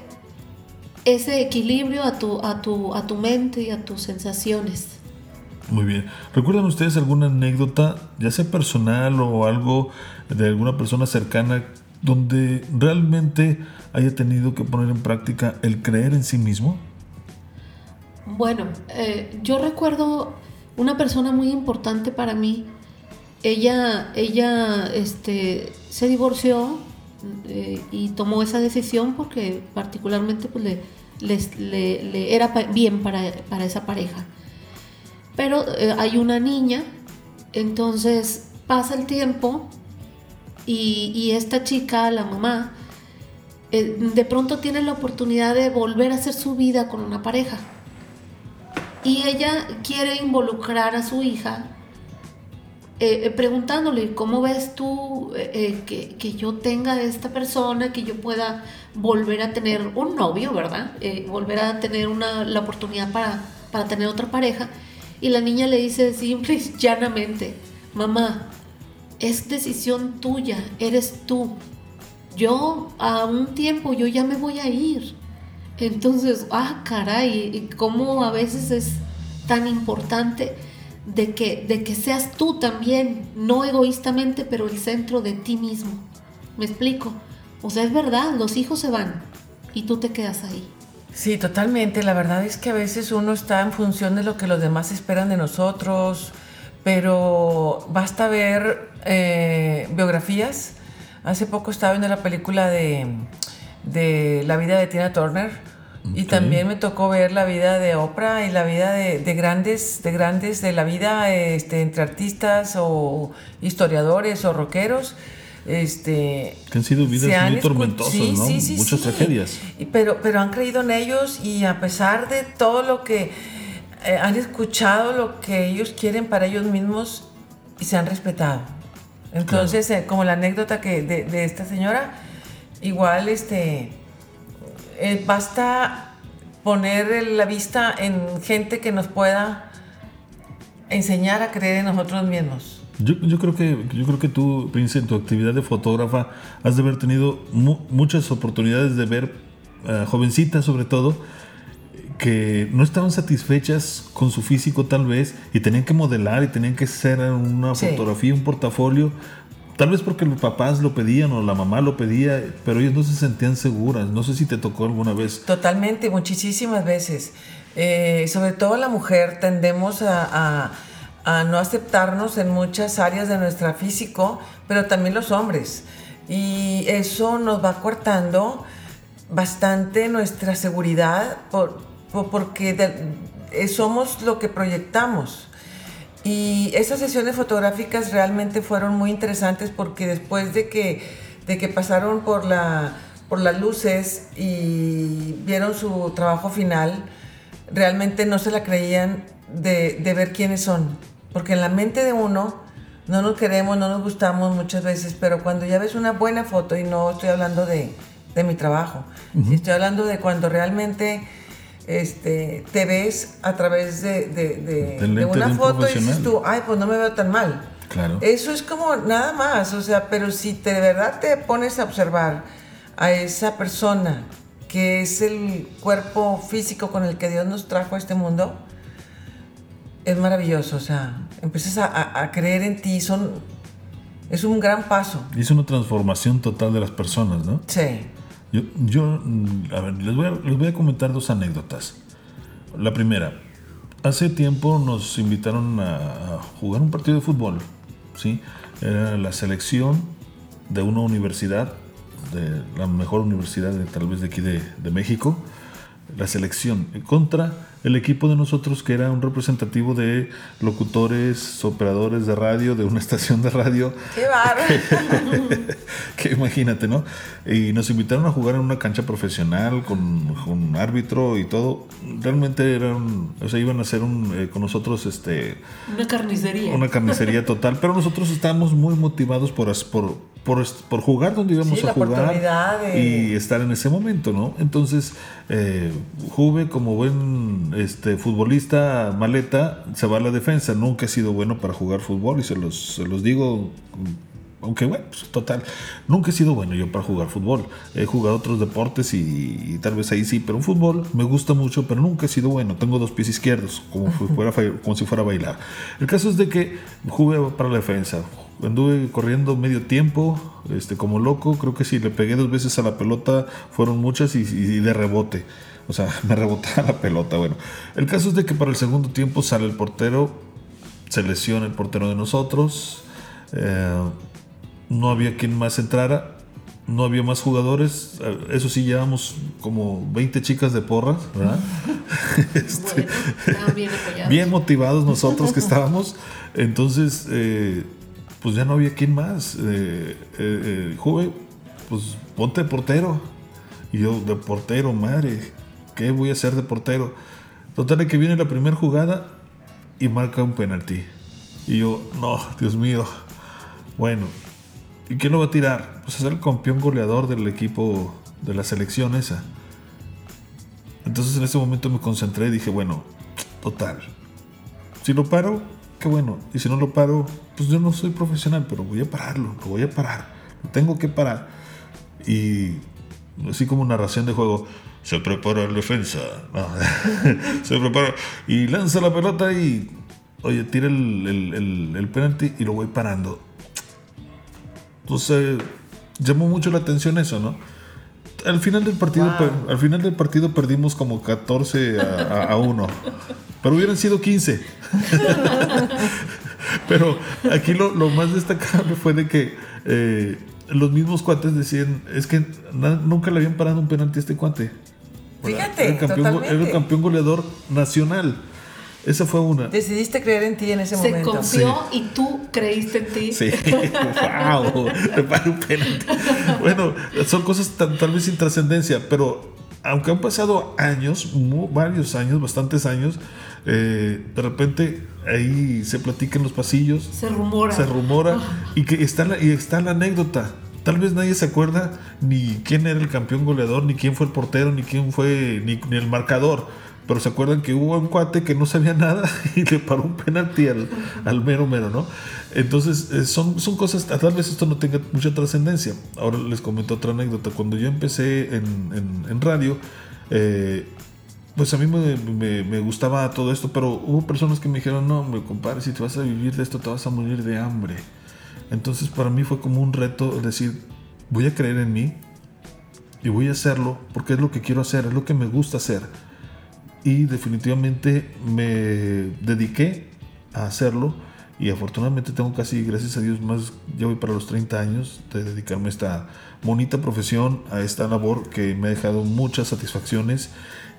ese equilibrio a tu, a, tu, a tu mente y a tus sensaciones. Muy bien. ¿Recuerdan ustedes alguna anécdota, ya sea personal o algo de alguna persona cercana, donde realmente haya tenido que poner en práctica el creer en sí mismo? Bueno, eh, yo recuerdo una persona muy importante para mí. Ella, ella este, se divorció eh, y tomó esa decisión porque particularmente pues, le, era bien para, para esa pareja. Pero eh, hay una niña, entonces pasa el tiempo y, esta chica, la mamá, eh, de pronto tiene la oportunidad de volver a hacer su vida con una pareja. Y ella quiere involucrar a su hija eh, eh, preguntándole, ¿cómo ves tú eh, que, que yo tenga esta persona, que yo pueda volver a tener un novio, ¿verdad? Volver a tener una, la oportunidad para, para tener otra pareja. Y la niña le dice simple y llanamente, mamá, es decisión tuya, eres tú. Yo a un tiempo yo ya me voy a ir. Entonces, ah, caray, cómo a veces es tan importante de que, de que seas tú también, no egoístamente, pero el centro de ti mismo. ¿Me explico? O sea, es verdad, los hijos se van y tú te quedas ahí. Sí, totalmente. La verdad es que a veces uno está en función de lo que los demás esperan de nosotros, pero basta ver eh, biografías. Hace poco estaba viendo la película de, de la vida de Tina Turner y Ok. también me tocó ver la vida de Oprah y la vida de, de grandes, de grandes de la vida este, entre artistas o historiadores o rockeros. Este, Que han sido vidas han muy tormentosas, sí, ¿no? sí, sí, Muchas tragedias. Y- Pero, pero han creído en ellos y a pesar de todo lo que eh, han escuchado, lo que ellos quieren para ellos mismos y se han respetado. Entonces, eh, como la anécdota que de, de esta señora, igual este, eh, basta poner la vista en gente que nos pueda enseñar a creer en nosotros mismos. Yo, yo creo que yo creo que tú, Prince, en tu actividad de fotógrafa has de haber tenido mu- muchas oportunidades de ver eh, jovencitas sobre todo que no estaban satisfechas con su físico tal vez y tenían que modelar y tenían que hacer una Sí. fotografía, un portafolio, tal vez porque los papás lo pedían o la mamá lo pedía, pero ellos no se sentían seguras. No sé si te tocó alguna vez. Totalmente, muchísimas veces. Eh, sobre todo la mujer tendemos a, a- a no aceptarnos en muchas áreas de nuestro físico, pero también los hombres. Y eso nos va cortando bastante nuestra seguridad por- porque de- eh, somos lo que proyectamos. Y esas sesiones fotográficas realmente fueron muy interesantes porque después de que, de que pasaron por, la, por las luces y vieron su trabajo final, realmente no se la creían de, de ver quiénes son. Porque en la mente de uno no nos queremos, no nos gustamos muchas veces, pero cuando ya ves una buena foto, y no estoy hablando de, de mi trabajo, estoy hablando de cuando realmente este, te ves a través de, de- de- de una foto y dices tú, ay, pues no me veo tan mal. Claro. Eso es como nada más, o sea, pero si te, de verdad te pones a observar a esa persona que es el cuerpo físico con el que Dios nos trajo a este mundo, es maravilloso, o sea, empiezas a, a- a creer en ti, son Es un gran paso. Es una transformación total de las personas, ¿no? Sí. Yo, yo mm, les voy a, comentar dos anécdotas. La primera, hace tiempo nos invitaron a, jugar un partido de fútbol, ¿sí? Era la selección de una universidad, de la mejor universidad tal vez de aquí de, de México, la selección contra el equipo de nosotros que era un representativo de locutores, operadores de radio, de una (laughs) estación de radio, ¡Qué (laughs) que imagínate, ¿no? Y nos invitaron a jugar en una cancha profesional con, con árbitro y todo. Realmente eran, o sea, iban a hacer un, eh, con nosotros este, Una carnicería. una carnicería total, pero nosotros estábamos muy motivados por, as- por, por, jugar donde íbamos Sí, a la jugar oportunidad de- y estar en ese momento, ¿no? Entonces, eh, Juve, como buen este, futbolista maleta, se va a la defensa. Nunca he sido bueno para jugar fútbol y se los, se los digo. Aunque bueno, pues, total, nunca he sido bueno yo para jugar fútbol. He jugado otros deportes y, y tal vez ahí sí, pero un fútbol me gusta mucho, pero nunca he sido bueno. Tengo dos pies izquierdos, como, si fuera, como si fuera a bailar. El caso es de que jugué para la defensa. Anduve corriendo medio tiempo, este, como loco. Creo que si le pegué dos veces a la pelota, fueron muchas y, y de rebote. O sea, (laughs) me rebotaba la pelota. Bueno, el caso es de que para el segundo tiempo sale el portero, se lesiona el portero de nosotros. eh, no había quien más entrara, no había más jugadores. eh, Eso sí, llevamos como 20 chicas de porras, ¿verdad? (laughs) (laughs) Este, Bueno, bien bien motivados nosotros que estábamos. Entonces, eh, pues ya no había quien más. Eh, Juve, pues ponte de portero. Y yo, de portero, madre, ¿qué voy a hacer de portero? Total, que viene la primera jugada y marca un penalti. Y yo, no, Dios mío. Bueno, ¿y quién lo va a tirar? Pues es el campeón goleador del equipo de la selección esa. Entonces en ese momento me concentré y dije, bueno, total. Si lo paro, qué bueno. Y si no lo paro, pues yo no soy profesional, pero voy a pararlo, lo voy a parar. Tengo que parar. Y así como narración de juego, se prepara el defensa. No, (laughs) se prepara y lanza la pelota y, oye, tira el, el, el, el penalti y lo voy parando. Entonces, llamó mucho la atención eso, ¿no? Al final del partido, Wow. per- al final del partido perdimos como 14 a, a, a 1. Pero hubieran sido 15. (laughs) Pero aquí lo, lo más destacable fue de que eh, los mismos cuates decían, es que na- nunca le habían parado un penalti a este cuate. Fíjate, era el campeón, era el campeón goleador nacional. Esa fue una. Decidiste creer en ti en ese Se momento. confió y tú creíste en ti. Sí, (laughs) wow, me paro un penalti. Bueno, son cosas tan- tal vez sin trascendencia, pero aunque han pasado años, mu- varios años, bastantes años, eh, de repente ahí se platica en los pasillos, Se rumora. se rumora y que está la, y está la anécdota. Tal vez nadie se acuerda ni quién era el campeón goleador, ni quién fue el portero, ni quién fue, ni, ni el marcador. Pero se acuerdan que hubo un cuate que no sabía (laughs) nada y le paró un penalti al, al mero mero, ¿no? Entonces, eh, son, son cosas, tal vez esto no tenga mucha trascendencia. Ahora les comento otra anécdota. Cuando yo empecé en, en- en radio, eh, pues a mí me, me- me gustaba todo esto, pero hubo personas que me dijeron, no, hombre, compadre, si te vas a vivir de esto, te vas a morir de hambre. Entonces para mí fue como un reto decir, voy a creer en mí y voy a hacerlo porque es lo que quiero hacer, es lo que me gusta hacer. Y definitivamente me dediqué a hacerlo y afortunadamente tengo casi, gracias a Dios, más, ya voy para los 30 años de dedicarme a esta bonita profesión, a esta labor que me ha dejado muchas satisfacciones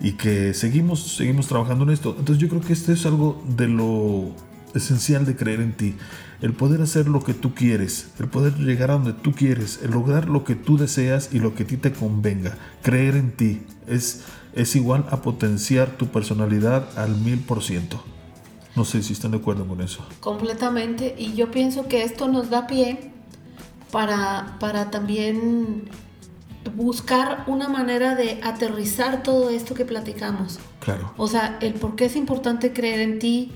y que seguimos, seguimos trabajando en esto. Entonces yo creo que esto es algo de lo esencial de creer en ti. El poder hacer lo que tú quieres, el poder llegar a donde tú quieres, el lograr lo que tú deseas y lo que a ti te convenga. Creer en ti es, es igual a potenciar tu personalidad al mil por ciento. No sé si están de acuerdo con eso. Completamente. Y yo pienso que esto nos da pie para, para también buscar una manera de aterrizar todo esto que platicamos. Claro. O sea, el por qué es importante creer en ti,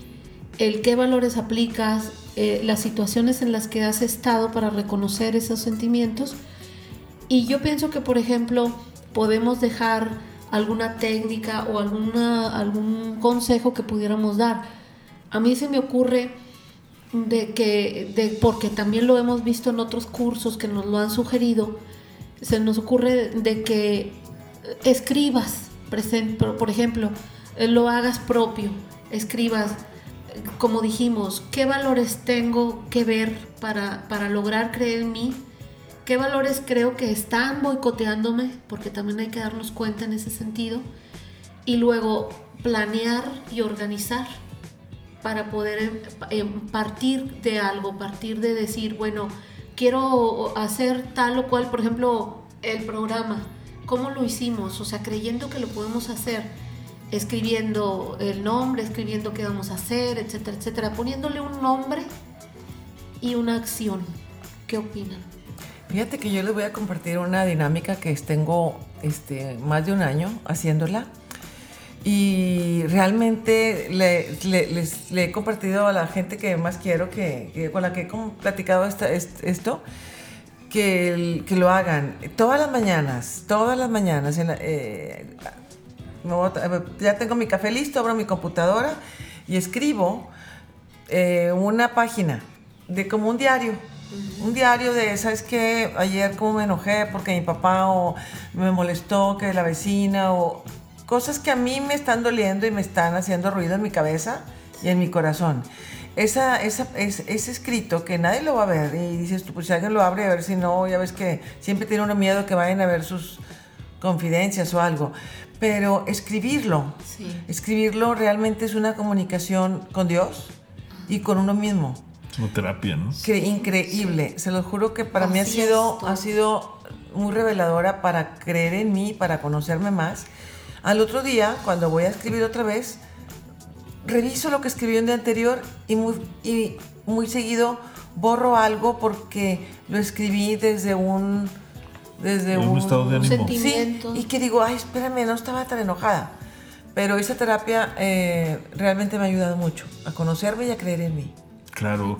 el qué valores aplicas, eh, las situaciones en las que has estado para reconocer esos sentimientos. Y yo pienso que, por ejemplo, podemos dejar alguna técnica o alguna, algún consejo que pudiéramos dar. A mí se me ocurre de que, de, porque también lo hemos visto en otros cursos que nos lo han sugerido, se nos ocurre de que escribas, por ejemplo, eh, lo hagas propio, escribas, eh, como dijimos, qué valores tengo que ver para, para lograr creer en mí, qué valores creo que están boicoteándome, porque también hay que darnos cuenta en ese sentido, y luego planear y organizar para poder em- em, partir de algo, partir de decir, bueno, quiero hacer tal o cual, por ejemplo, el programa, ¿cómo lo hicimos? O sea, creyendo que lo podemos hacer, escribiendo el nombre, escribiendo qué vamos a hacer, etcétera, etcétera, poniéndole un nombre y una acción. ¿Qué opinan? Fíjate que yo les voy a compartir una dinámica que tengo este, más de un año haciéndola. Y realmente le, le- les- le he compartido a la gente que más quiero, que, que- con la que he como platicado esta- esto, que, el- que lo hagan todas las mañanas, todas las mañanas. en la- eh, ya tengo mi café listo, abro mi computadora y escribo eh, una página de como un diario. Un diario de, ¿sabes qué? Ayer cómo me enojé porque mi papá o me molestó que la vecina o cosas que a mí me están doliendo y me están haciendo ruido en mi cabeza y en mi corazón. Esa, esa, es, ese escrito que nadie lo va a ver y dices tú, pues si alguien lo abre a ver si no, ya ves que siempre tiene uno miedo que vayan a ver sus confidencias o algo. Pero escribirlo, Sí. escribirlo realmente es una comunicación con Dios y con uno mismo. Una terapia, ¿no? Que increíble. Se lo juro que para mí ha sido, ha sido muy reveladora para creer en mí, para conocerme más. Al otro día, cuando voy a escribir otra vez, reviso lo que escribí un día anterior y muy, y muy seguido borro algo porque lo escribí desde un... Desde En un estado de Un ánimo. sentimiento. Sí, y que digo, ay, espérame, no estaba tan enojada. Pero esa terapia eh, realmente me ha ayudado mucho a conocerme y a creer en mí. Claro.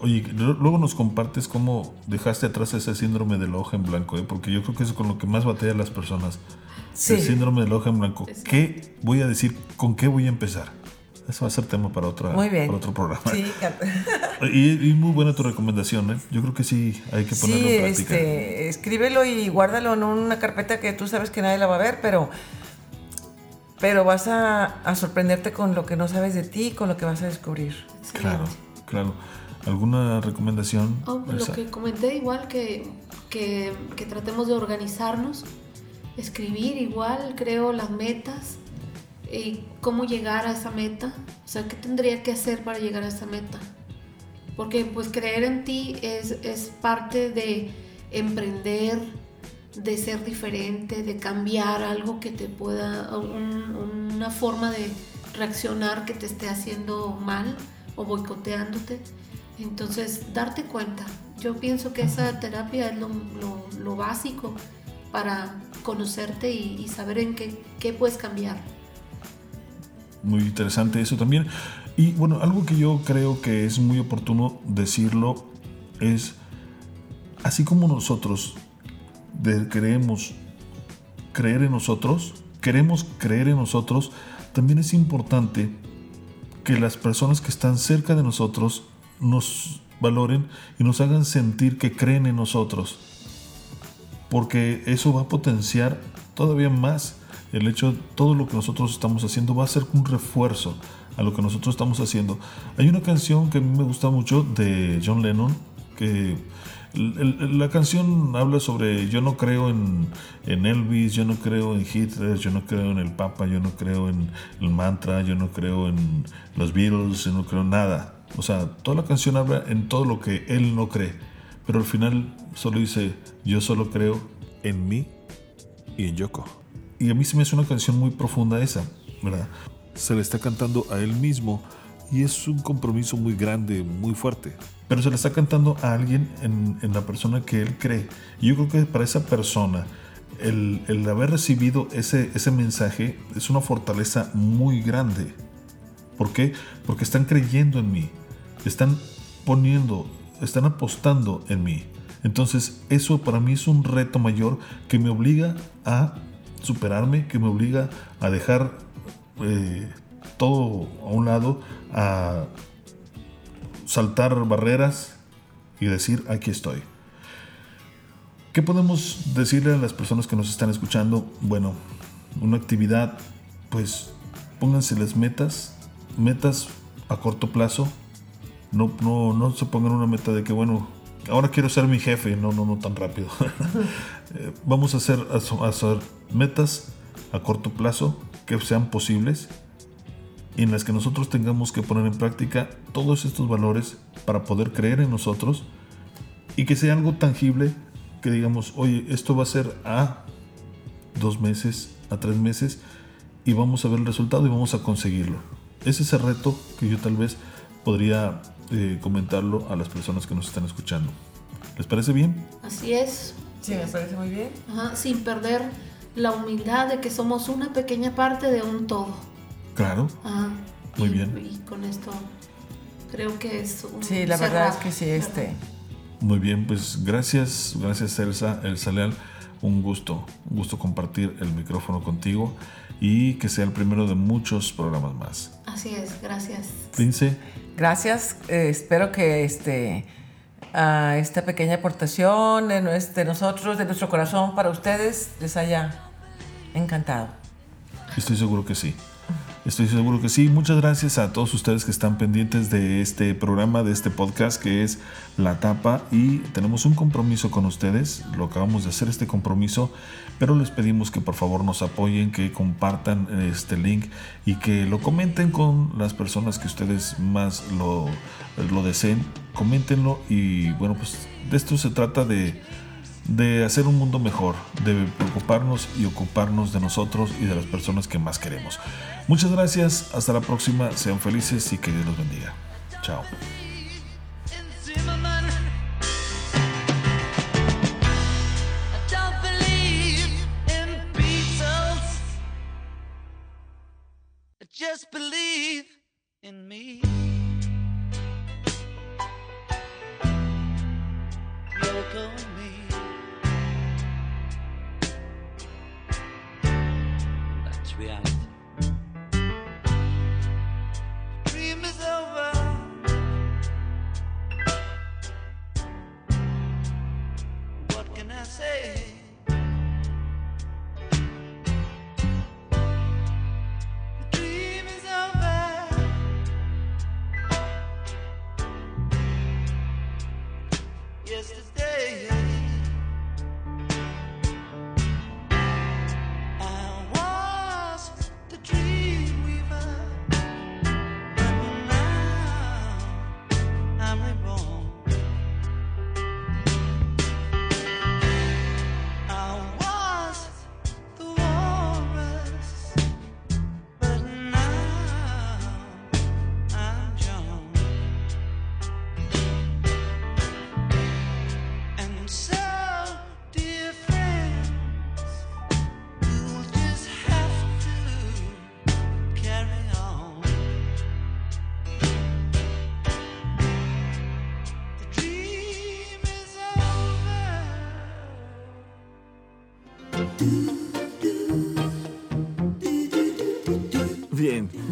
Oye, luego nos compartes cómo dejaste atrás ese síndrome de la hoja en blanco, ¿eh? porque yo creo que es con lo que más batallan las personas. Sí. El síndrome de la hoja en blanco. ¿Qué voy a decir? ¿Con qué voy a empezar? Eso va a ser tema para, otra, Muy bien. para otro programa. Sí, (laughs) Y, y muy buena tu recomendación, ¿eh? Yo creo que sí hay que ponerlo sí en práctica. este, escríbelo y guárdalo en una carpeta que tú sabes que nadie la va a ver, pero, pero vas a, a sorprenderte con lo que no sabes de ti, con lo que vas a descubrir. Claro, claro. ¿Alguna recomendación? Oh, lo que comenté igual que, que, que tratemos de organizarnos, escribir igual, creo las metas y cómo llegar a esa meta, o sea, qué tendría que hacer para llegar a esa meta. Porque pues creer en ti es, es parte de emprender, de ser diferente, de cambiar algo que te pueda, un- una forma de reaccionar que te esté haciendo mal o boicoteándote. Entonces, darte cuenta. Yo pienso que esa terapia es lo, lo- lo básico para conocerte y, y saber en qué, qué puedes cambiar. Muy interesante eso también. Y bueno, algo que yo creo que es muy oportuno decirlo es, así como nosotros de- queremos creer en nosotros, queremos creer en nosotros, también es importante que las personas que están cerca de nosotros nos valoren y nos hagan sentir que creen en nosotros porque eso va a potenciar todavía más el hecho, todo lo que nosotros estamos haciendo va a ser un refuerzo a lo que nosotros estamos haciendo. Hay una canción que a mí me gusta mucho de John Lennon, que la canción habla sobre yo no creo en, en Elvis, yo no creo en Hitler, yo no creo en el Papa, yo no creo en el mantra, yo no creo en los Beatles, yo no creo en nada. O sea, toda la canción habla en todo lo que él no cree. Pero al final solo dice, yo solo creo en mí y en Yoko. Y a mí se me hace una canción muy profunda esa, ¿verdad? Se le está cantando a él mismo y es un compromiso muy grande, muy fuerte. Pero se le está cantando a alguien en, la persona que él cree. Y yo creo que para esa persona, el, el haber recibido ese, ese mensaje es una fortaleza muy grande. ¿Por qué? Porque están creyendo en mí, están poniendo, están apostando en mí. Entonces eso para mí es un reto mayor que me obliga a superarme, que me obliga a dejar eh, todo a un lado, a saltar barreras y decir, aquí estoy. ¿Qué podemos decirle a las personas que nos están escuchando? Bueno, una actividad, pues pónganse las metas, metas a corto plazo. No, no, no se pongan una meta de que, bueno, ahora quiero ser mi jefe. No, no, no tan rápido. (laughs) Eh, Vamos a hacer, a hacer metas a corto plazo que sean posibles y en las que nosotros tengamos que poner en práctica todos estos valores para poder creer en nosotros y que sea algo tangible que digamos, oye, esto va a ser a dos meses, a tres meses y vamos a ver el resultado y vamos a conseguirlo. Ese es el reto que yo tal vez podría eh, comentarlo a las personas que nos están escuchando. ¿Les parece bien? Así es. Sí, me parece muy bien. Ajá, sin perder la humildad de que somos una pequeña parte de un todo. Claro. Ajá. Muy Y- bien. Y con esto creo que es un Sí, la verdad es que sí, este. Muy bien, pues gracias, gracias Elsa, Elsa Leal. Un gusto, un gusto compartir el micrófono contigo y que sea el primero de muchos programas más. Así es, gracias. Prince, Gracias. eh, espero que este, esta pequeña aportación de, de nosotros, de nuestro corazón para ustedes, les haya encantado. estoy seguro que sí. Estoy seguro que sí. Muchas gracias a todos ustedes que están pendientes de este programa, de este podcast que es La Tapa y tenemos un compromiso con ustedes. Lo acabamos de hacer este compromiso, pero les pedimos que por favor nos apoyen, que compartan este link y que lo comenten con las personas que ustedes más lo, lo deseen. Coméntenlo y bueno, pues de esto se trata de de hacer un mundo mejor, de preocuparnos y ocuparnos de nosotros y de las personas que más queremos. Muchas gracias, hasta la próxima, sean felices y que Dios los bendiga. Chao.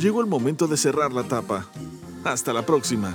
Llegó el momento de cerrar la tapa. Hasta la próxima.